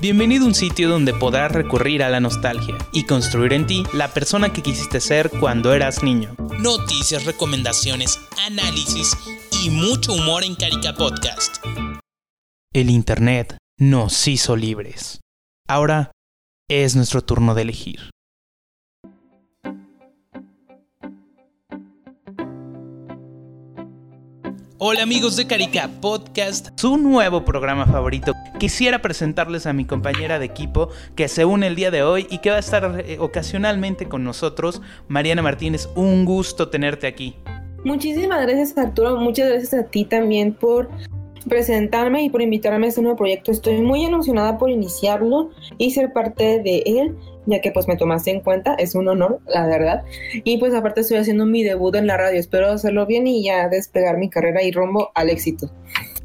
Bienvenido a un sitio donde podrás recurrir a la nostalgia y construir en ti la persona que quisiste ser cuando eras niño. Noticias, recomendaciones, análisis y mucho humor en Carica Podcast. El Internet nos hizo libres. Ahora es nuestro turno de elegir. Hola amigos de Carica Podcast, su nuevo programa favorito. Quisiera presentarles a mi compañera de equipo que se une el día de hoy y que va a estar eh, ocasionalmente con nosotros, Mariana Martínez. Un gusto tenerte aquí. Muchísimas gracias Arturo, muchas gracias a ti también por presentarme y por invitarme a este nuevo proyecto. Estoy muy emocionada por iniciarlo y ser parte de él, ya que pues me tomaste en cuenta, es un honor, la verdad. Y pues aparte estoy haciendo mi debut en la radio, espero hacerlo bien y ya despegar mi carrera y rumbo al éxito.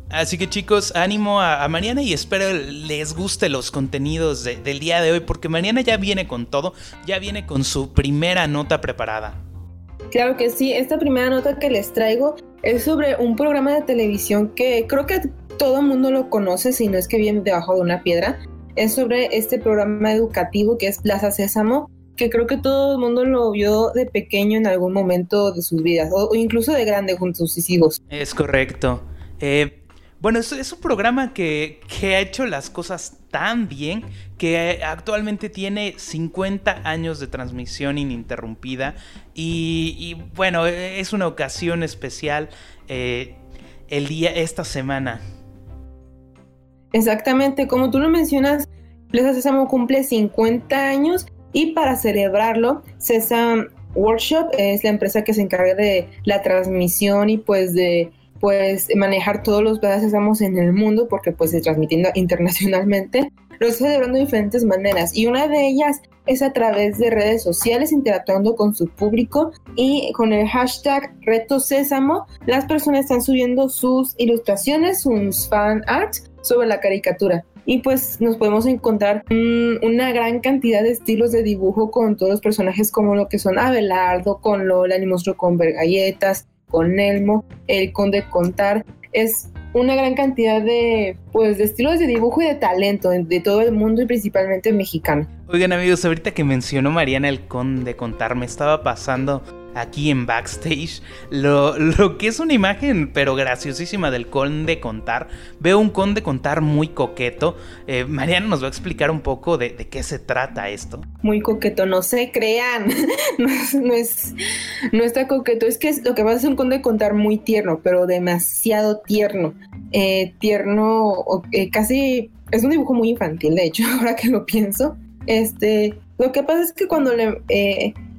Así que chicos, ánimo a, Mariana y espero les guste los contenidos del día de hoy, porque Mariana ya viene con todo, ya viene con su primera nota preparada. Claro que sí, esta primera nota que les traigo es sobre un programa de televisión que creo que todo el mundo lo conoce, si no es que viene debajo de una piedra. Es sobre este programa educativo que es Plaza Sésamo, que creo que todo el mundo lo vio de pequeño en algún momento de sus vidas, o, incluso de grande junto a sus hijos. Es correcto. Eh, bueno, es, un programa que, ha hecho las cosas tan bien que actualmente tiene 50 años de transmisión ininterrumpida y, bueno, es una ocasión especial eh, el día, esta semana. Exactamente, como tú lo mencionas, Plaza Sésamo cumple 50 años y para celebrarlo, Sesam Workshop es la empresa que se encarga de la transmisión y pues de pues manejar todos los pedazos que estamos en el mundo porque pues se transmitiendo internacionalmente, lo está celebrando de diferentes maneras y una de ellas es a través de redes sociales interactuando con su público y con el hashtag Reto Sésamo. Las personas están subiendo sus ilustraciones, sus fan art sobre la caricatura y pues nos podemos encontrar una gran cantidad de estilos de dibujo con todos los personajes como lo que son Abelardo, con Lola, el monstruo con galletas, con Elmo, el Conde Contar. Es una gran cantidad de, pues, de estilos de dibujo y de talento de todo el mundo y principalmente mexicano. Oigan amigos, ahorita que mencionó Mariana el Conde Contar, me estaba pasando aquí en backstage lo, lo, que es una imagen pero graciosísima del conde contar. Veo un conde contar muy coqueto. Eh, Mariana nos va a explicar un poco de, qué se trata esto. Muy coqueto, no se crean. no, es, no, está coqueto. Es que lo que va a ser un conde contar muy tierno, pero demasiado tierno. Eh, tierno, eh, casi... Es un dibujo muy infantil, de hecho, ahora que lo pienso. Este, lo que pasa es que cuando le,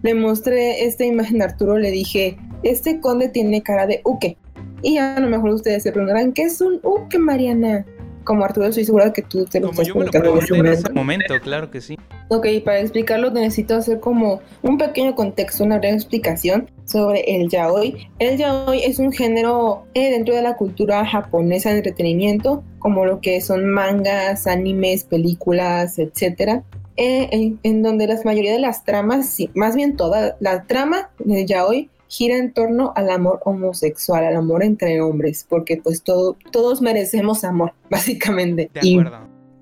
le mostré esta imagen a Arturo, le dije, este conde tiene cara de uke. Y a lo mejor ustedes se preguntarán, ¿qué es un uke, Mariana? Como Arturo, estoy segura que tú te lo como estás yo en ese momento, claro que sí. Ok, para explicarlo necesito hacer como un pequeño contexto, una breve explicación sobre el yaoi. El yaoi es un género eh, dentro de la cultura japonesa de entretenimiento, como lo que son mangas, animes, películas, etcétera. Eh, en, donde la mayoría de las tramas, más bien toda la trama de yaoi gira en torno al amor homosexual, al amor entre hombres, porque pues todo, todos merecemos amor, básicamente. y,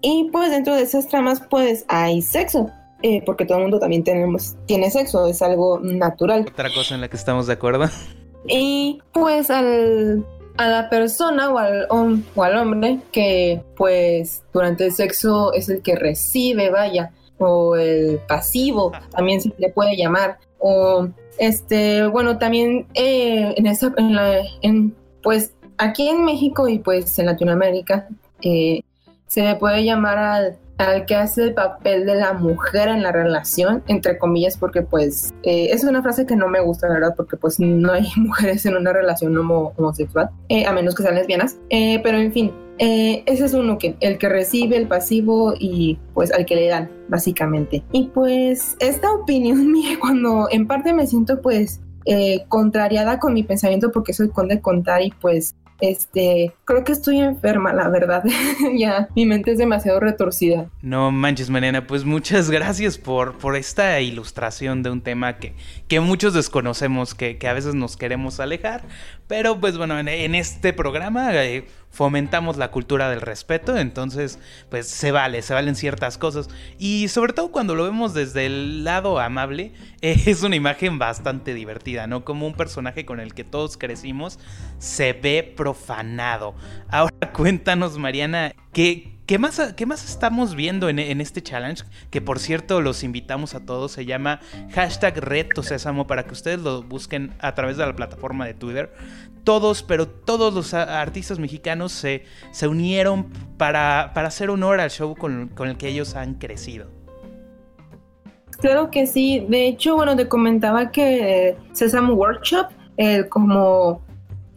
y, pues dentro de esas tramas pues hay sexo, eh, porque todo el mundo también tenemos, tiene sexo, es algo natural. Otra cosa en la que estamos de acuerdo. Y pues al, a la persona o al, o al hombre que pues durante el sexo es el que recibe, vaya, o el pasivo, también se le puede llamar, o este, bueno, también eh, en esa, en la, en, pues aquí en México y pues en Latinoamérica eh, se le puede llamar al, al, que hace el papel de la mujer en la relación, entre comillas, porque pues eh, es una frase que no me gusta, la verdad, porque pues no hay mujeres en una relación homosexual, a menos que sean lesbianas, pero en fin, eh, ese es uno que, el que recibe el pasivo y pues al que le dan, básicamente. Y pues esta opinión mía, cuando en parte me siento pues eh, contrariada con mi pensamiento porque soy conde contar y pues este, creo que estoy enferma, la verdad. ya, mi mente es demasiado retorcida. No manches, Mariana, pues muchas gracias por, por esta ilustración de un tema que, que muchos desconocemos, que, que a veces nos queremos alejar, Pero pues bueno, en, este programa eh, fomentamos la cultura del respeto, entonces pues se vale, se valen ciertas cosas. Y sobre todo cuando lo vemos desde el lado amable, es una imagen bastante divertida, ¿no? Como un personaje con el que todos crecimos se ve profanado. Ahora cuéntanos, Mariana, ¿qué, ¿Qué más, ¿Qué más, estamos viendo en, este challenge? Que por cierto los invitamos a todos. Se llama hashtag Reto Sésamo para que ustedes lo busquen a través de la plataforma de Twitter. Todos, pero todos los artistas mexicanos se, se unieron para, para, hacer honor al show con, con, el que ellos han crecido. Claro que sí. De hecho, bueno, te comentaba que Sésamo Workshop, como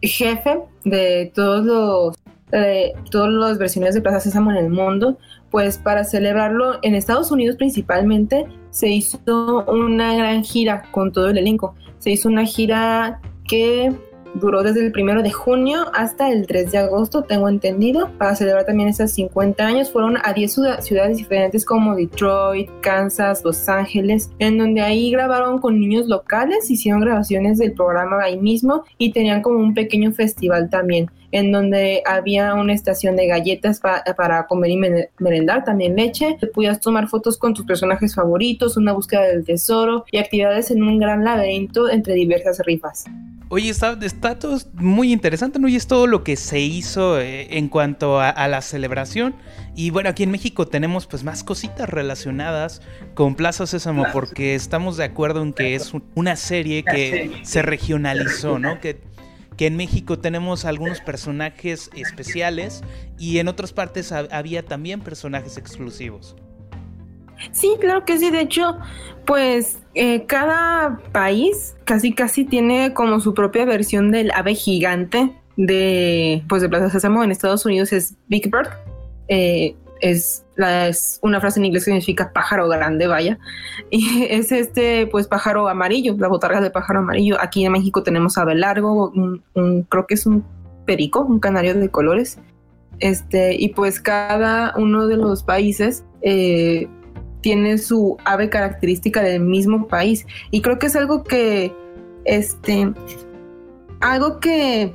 jefe de todos los eh, todas las versiones de Plaza Sésamo en el mundo, pues para celebrarlo en Estados Unidos principalmente se hizo una gran gira con todo el elenco. Se hizo una gira que duró desde el primero de junio hasta el 3 de agosto, tengo entendido, para celebrar también esos 50 años. Fueron a 10 ciudades diferentes como Detroit, Kansas, Los Ángeles, en donde ahí grabaron con niños locales, hicieron grabaciones del programa ahí mismo y tenían como un pequeño festival también en donde había una estación de galletas para comer y merendar, también leche. Podías tomar fotos con tus personajes favoritos, una búsqueda del tesoro y actividades en un gran laberinto entre diversas rifas. Oye, está, está todo muy interesante, ¿no? Y es todo lo que se hizo eh, en cuanto a, la celebración. Y bueno, aquí en México tenemos pues más cositas relacionadas con Plaza Sésamo porque estamos de acuerdo en que es una serie que se regionalizó, ¿no? Que, que en México tenemos algunos personajes especiales y en otras partes había también personajes exclusivos. Sí, claro que sí. De hecho, pues eh, cada país casi casi tiene como su propia versión del ave gigante de pues de Plaza Sésamo. En Estados Unidos es Big Bird. Eh, es, la, es una frase en inglés que significa pájaro grande, vaya. Y es este, pues, pájaro amarillo, la botarga de pájaro amarillo. Aquí en México tenemos ave largo, un, creo que es un perico, un canario de colores. Este, y pues cada uno de los países eh, tiene su ave característica del mismo país. Y creo que es algo que, este, algo que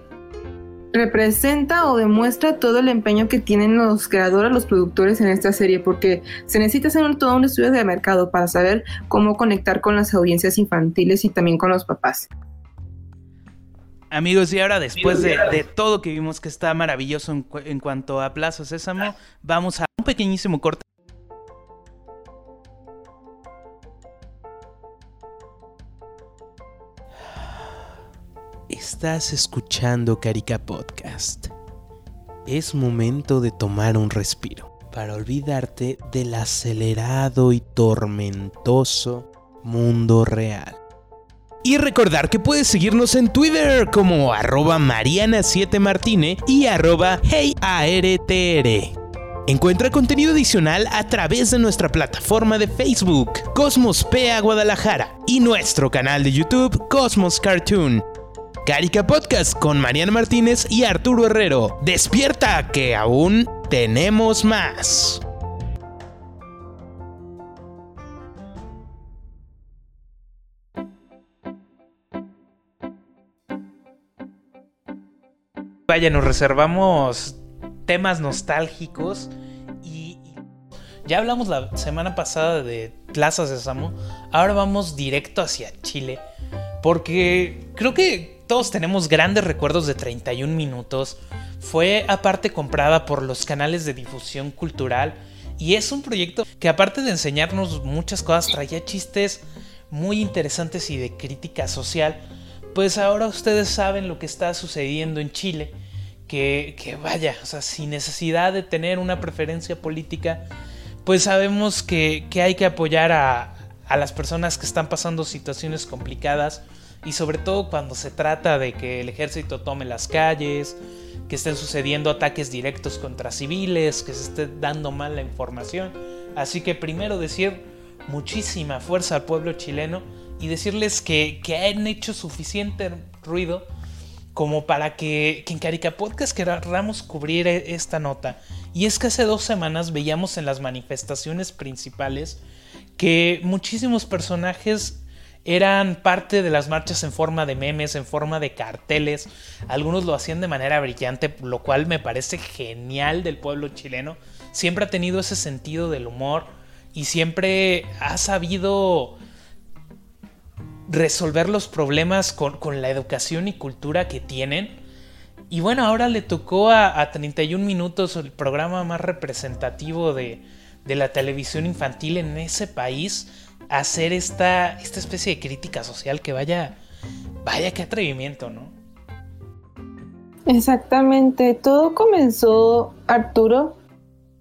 representa o demuestra todo el empeño que tienen los creadores, los productores en esta serie, porque se necesita hacer todo un estudio de mercado para saber cómo conectar con las audiencias infantiles y también con los papás. Amigos, y ahora después de, todo que vimos que está maravilloso en, en cuanto a Plaza Sésamo, vamos a un pequeñísimo corte Estás escuchando Carica Podcast. Es momento de tomar un respiro para olvidarte del acelerado y tormentoso mundo real. Y recordar que puedes seguirnos en Twitter como arroba mariana7martine y arroba heyartr. Encuentra contenido adicional a través de nuestra plataforma de Facebook, Cosmos PA Guadalajara, y nuestro canal de YouTube, Cosmos Cartoon. Carica Podcast con Mariana Martínez y Arturo Herrero. Despierta que aún tenemos más. Vaya, nos reservamos temas nostálgicos y ya hablamos la semana pasada de Plaza Sésamo, ahora vamos directo hacia Chile porque creo que todos tenemos grandes recuerdos de 31 minutos. Fue aparte comprada por los canales de difusión cultural y es un proyecto que aparte de enseñarnos muchas cosas traía chistes muy interesantes y de crítica social. Pues ahora ustedes saben lo que está sucediendo en Chile. Que, que vaya, o sea, sin necesidad de tener una preferencia política, pues sabemos que, que hay que apoyar a, a las personas que están pasando situaciones complicadas y sobre todo cuando se trata de que el ejército tome las calles, que estén sucediendo ataques directos contra civiles, que se esté dando mal la información. Así que primero decir muchísima fuerza al pueblo chileno y decirles que, han hecho suficiente ruido como para que, que en Carica Podcast queramos cubrir esta nota. Y es que hace dos semanas veíamos en las manifestaciones principales que muchísimos personajes eran parte de las marchas en forma de memes, en forma de carteles. Algunos lo hacían de manera brillante, lo cual me parece genial del pueblo chileno. Siempre ha tenido ese sentido del humor y siempre ha sabido resolver los problemas con, la educación y cultura que tienen. Y bueno, ahora le tocó a, 31 minutos el programa más representativo de, de la televisión infantil en ese país hacer esta, esta especie de crítica social que vaya, vaya qué atrevimiento, ¿no? Exactamente, todo comenzó, Arturo,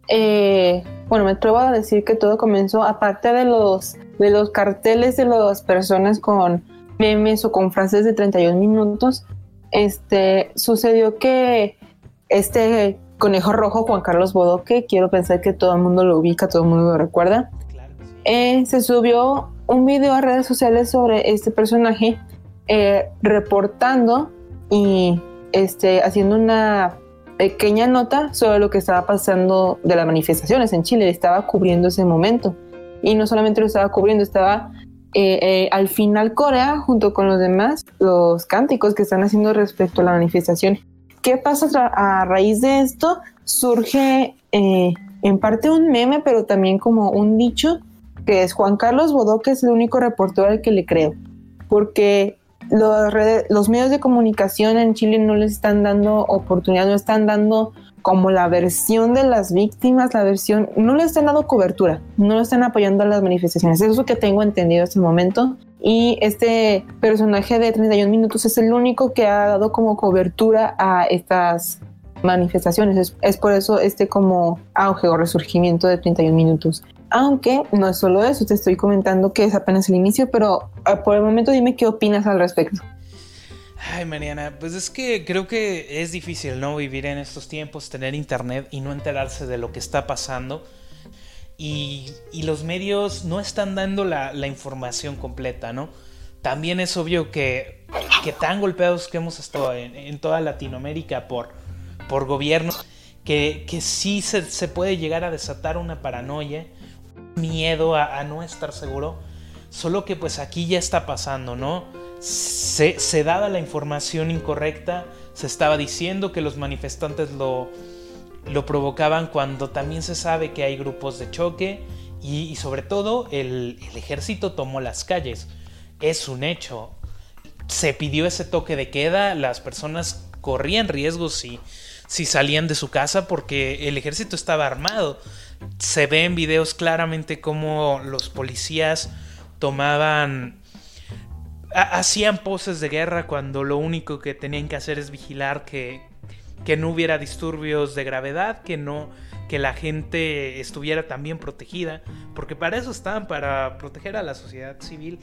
eh, bueno, me atrevo a decir que todo comenzó, aparte de los, de los carteles de las personas con memes o con frases de 31 minutos, este, sucedió que este conejo rojo, Juan Carlos Bodoque, quiero pensar que todo el mundo lo ubica, todo el mundo lo recuerda, eh, se subió un video a redes sociales sobre este personaje eh, reportando y este, haciendo una pequeña nota sobre lo que estaba pasando de las manifestaciones en Chile. Estaba cubriendo ese momento. Y no solamente lo estaba cubriendo, estaba eh, al final Corea, junto con los demás, los cánticos que están haciendo respecto a la manifestación. ¿Qué pasa a raíz de esto? Surge en parte un meme, pero también como un dicho que es Juan Carlos Bodó, que es el único reportero al que le creo, porque los, los medios de comunicación en Chile no les están dando oportunidad, no están dando como la versión de las víctimas, la versión, no les están dando cobertura, no le están apoyando a las manifestaciones. Eso es lo que tengo entendido hasta el momento. Y este personaje de 31 minutos es el único que ha dado como cobertura a estas manifestaciones. Es, por eso este como auge o resurgimiento de 31 minutos. Aunque no es solo eso, te estoy comentando que es apenas el inicio, pero ah, por el momento dime qué opinas al respecto. Ay, Mariana, pues es que creo que es difícil, ¿no? Vivir en estos tiempos, tener internet y no enterarse de lo que está pasando. Y, los medios no están dando la, información completa, ¿no? También es obvio que, que tan golpeados que hemos estado en, toda Latinoamérica por, por gobiernos, que, que sí se, se puede llegar a desatar una paranoia miedo a, no estar seguro. Solo que pues aquí ya está pasando, ¿no? Se, se, daba la información incorrecta, se estaba diciendo que los manifestantes lo, lo provocaban cuando también se sabe que hay grupos de choque y, sobre todo el, el, ejército tomó las calles. Es un hecho. Se pidió ese toque de queda, las personas corrían riesgos si, si salían de su casa porque el ejército estaba armado se ve en videos claramente cómo los policías tomaban hacían poses de guerra cuando lo único que tenían que hacer es vigilar que, que no hubiera disturbios de gravedad, que no que la gente estuviera también protegida, porque para eso estaban, para proteger a la sociedad civil.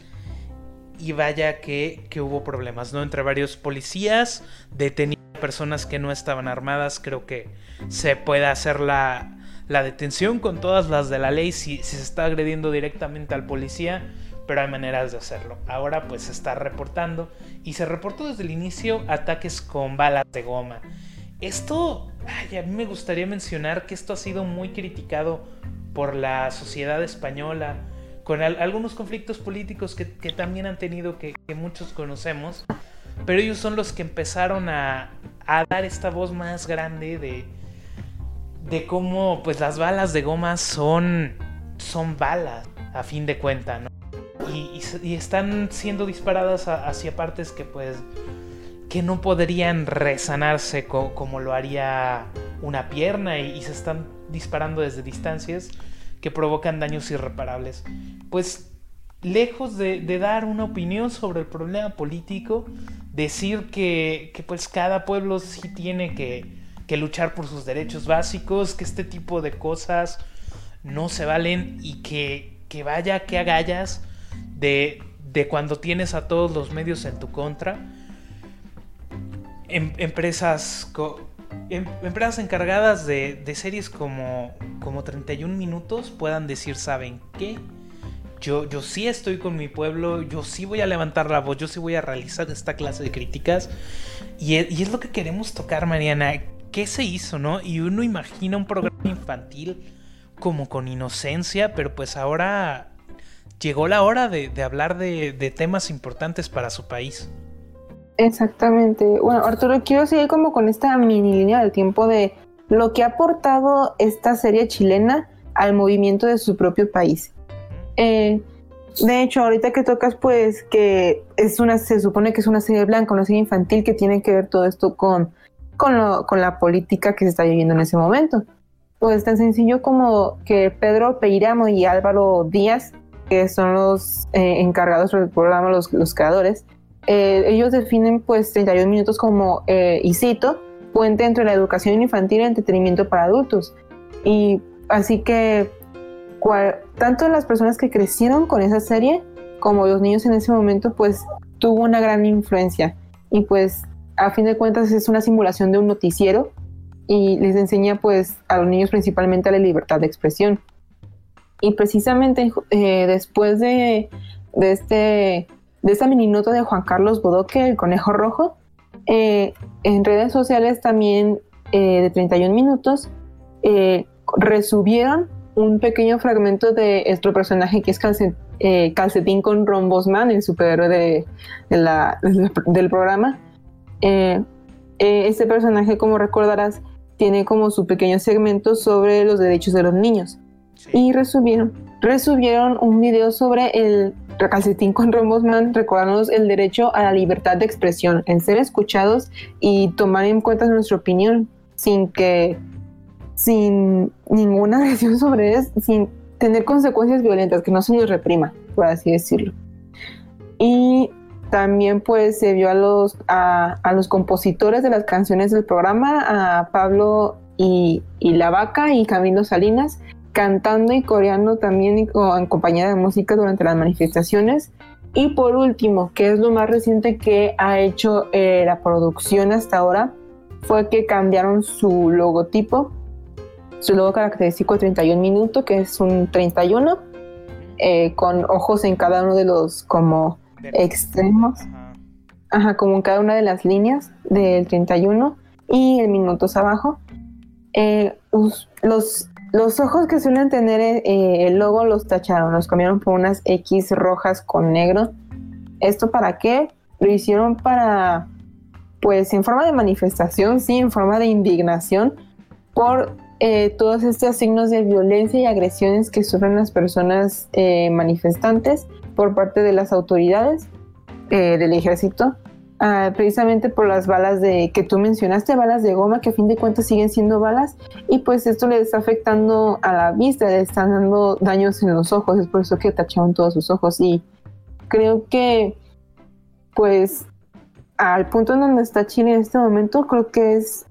Y vaya que, que hubo problemas, ¿no? Entre varios policías, deteniendo personas que no estaban armadas, creo que se puede hacer la, la detención con todas las de la ley si, se está agrediendo directamente al policía, pero hay maneras de hacerlo. Ahora pues se está reportando y se reportó desde el inicio ataques con balas de goma. Esto, a mí me gustaría mencionar que esto ha sido muy criticado por la sociedad española, con algunos conflictos políticos que, también han tenido que, muchos conocemos, pero ellos son los que empezaron a, a dar esta voz más grande de, de cómo pues las balas de goma son, son balas a fin de cuentas, ¿no? Y, están siendo disparadas hacia partes que pues que no podrían resanarse como lo haría una pierna y, se están disparando desde distancias que provocan daños irreparables. Pues lejos de, dar una opinión sobre el problema político, decir que, que pues cada pueblo sí tiene que, que luchar por sus derechos básicos, que este tipo de cosas no se valen y que, que vaya que agallas de, de cuando tienes a todos los medios en tu contra. Em, empresas, em, empresas encargadas de, de, series como, como 31 minutos puedan decir, ¿saben qué? Yo, yo sí estoy con mi pueblo, yo sí voy a levantar la voz, yo sí voy a realizar esta clase de críticas. Y es, y es lo que queremos tocar, Mariana. ¿qué se hizo, no? Y uno imagina un programa infantil como con inocencia, pero pues ahora llegó la hora de, hablar de, de, temas importantes para su país. Exactamente. Bueno, Arturo, quiero seguir como con esta mini línea del tiempo de lo que ha aportado esta serie chilena al movimiento de su propio país. Eh, de hecho, ahorita que tocas, pues que es una, se supone que es una serie blanca, una serie infantil que tiene que ver todo esto con, con, la política que se está viviendo en ese momento. Pues tan sencillo como que Pedro Peiramo y Álvaro Díaz, que son los eh, encargados del programa, los, los creadores, eh, ellos definen pues 31 minutos como, y cito, puente entre la educación infantil y el entretenimiento para adultos. Y así que tanto las personas que crecieron con esa serie como los niños en ese momento, pues tuvo una gran influencia. Y pues a fin de cuentas es una simulación de un noticiero y les enseña pues a los niños principalmente a la libertad de expresión. Y precisamente eh, después de, de, este, de esta mini nota de Juan Carlos Bodoque, el conejo rojo, eh, en redes sociales también eh, de 31 minutos resubieron un pequeño fragmento de nuestro personaje que es eh, Calcetín con Rombosman, el superhéroe de, del programa. Eh, eh, este personaje, como recordarás, tiene como su pequeño segmento sobre los derechos de los niños. Y resubieron, resubieron un video sobre el calcetín con Rombosman, recordándonos el derecho a la libertad de expresión, en ser escuchados y tomar en cuenta nuestra opinión sin que sin ninguna agresión sobre ellos, sin tener consecuencias violentas, que no se nos reprima, por así decirlo. Y también pues se vio a los, a, los compositores de las canciones del programa, a Pablo y, La Vaca y Camilo Salinas, cantando y coreando también en compañía de música durante las manifestaciones. Y por último, que es lo más reciente que ha hecho eh, la producción hasta ahora, fue que cambiaron su logotipo su logo característico 31 minutos, que es un 31, eh, con ojos en cada uno de los como extremos, ajá. como en cada una de las líneas del 31 y el minutos abajo. Eh, los, los ojos que suelen tener eh, el logo los tacharon, los cambiaron por unas X rojas con negro. ¿Esto para qué? Lo hicieron para, pues en forma de manifestación, sí, en forma de indignación por eh, todos estos signos de violencia y agresiones que sufren las personas eh, manifestantes por parte de las autoridades eh, del ejército, ah, precisamente por las balas de que tú mencionaste, balas de goma que a fin de cuentas siguen siendo balas y pues esto le está afectando a la vista, le están dando daños en los ojos, es por eso que tacharon todos sus ojos y creo que pues al punto en donde está Chile en este momento, creo que es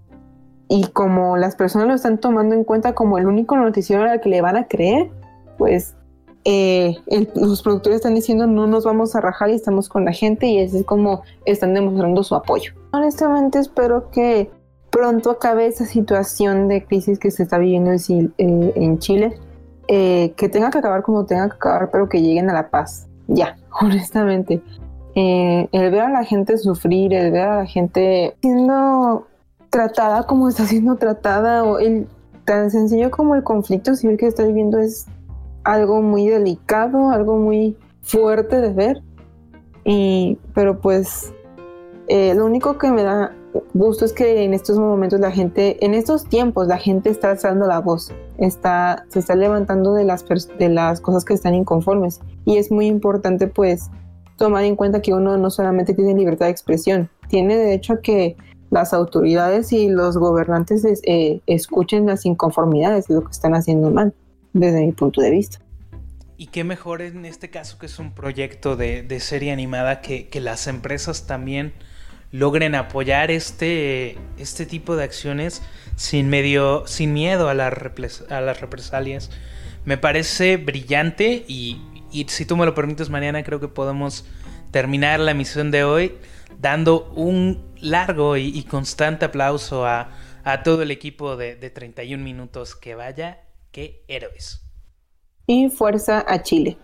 y como las personas lo están tomando en cuenta como el único noticiero al que le van a creer, pues eh, los productores están diciendo no nos vamos a rajar y estamos con la gente y así es como están demostrando su apoyo. Honestamente espero que pronto acabe esa situación de crisis que se está viviendo en eh, Chile, eh, que tenga que acabar como tenga que acabar, pero que lleguen a la paz. Ya, honestamente. el ver a la gente sufrir, el ver a la gente siendo tratada como está siendo tratada o el tan sencillo como el conflicto civil que está viviendo es algo muy delicado, algo muy fuerte de ver. Y, pero pues eh, lo único que me da gusto es que en estos momentos la gente, en estos tiempos la gente está alzando la voz, está, se está levantando de las, de las cosas que están inconformes. Y es muy importante pues tomar en cuenta que uno no solamente tiene libertad de expresión, tiene derecho a que las autoridades y los gobernantes eh, escuchen las inconformidades de lo que están haciendo mal, desde mi punto de vista. Y qué mejor en este caso que es un proyecto de, serie animada que, las empresas también logren apoyar este, este tipo de acciones sin, medio, sin miedo a, la a las represalias. Me parece brillante y, y si tú me lo permites, mañana creo que podemos terminar la emisión de hoy dando un largo y, constante aplauso a, todo el equipo de, de 31 minutos. Que vaya, qué héroes. Y fuerza a Chile.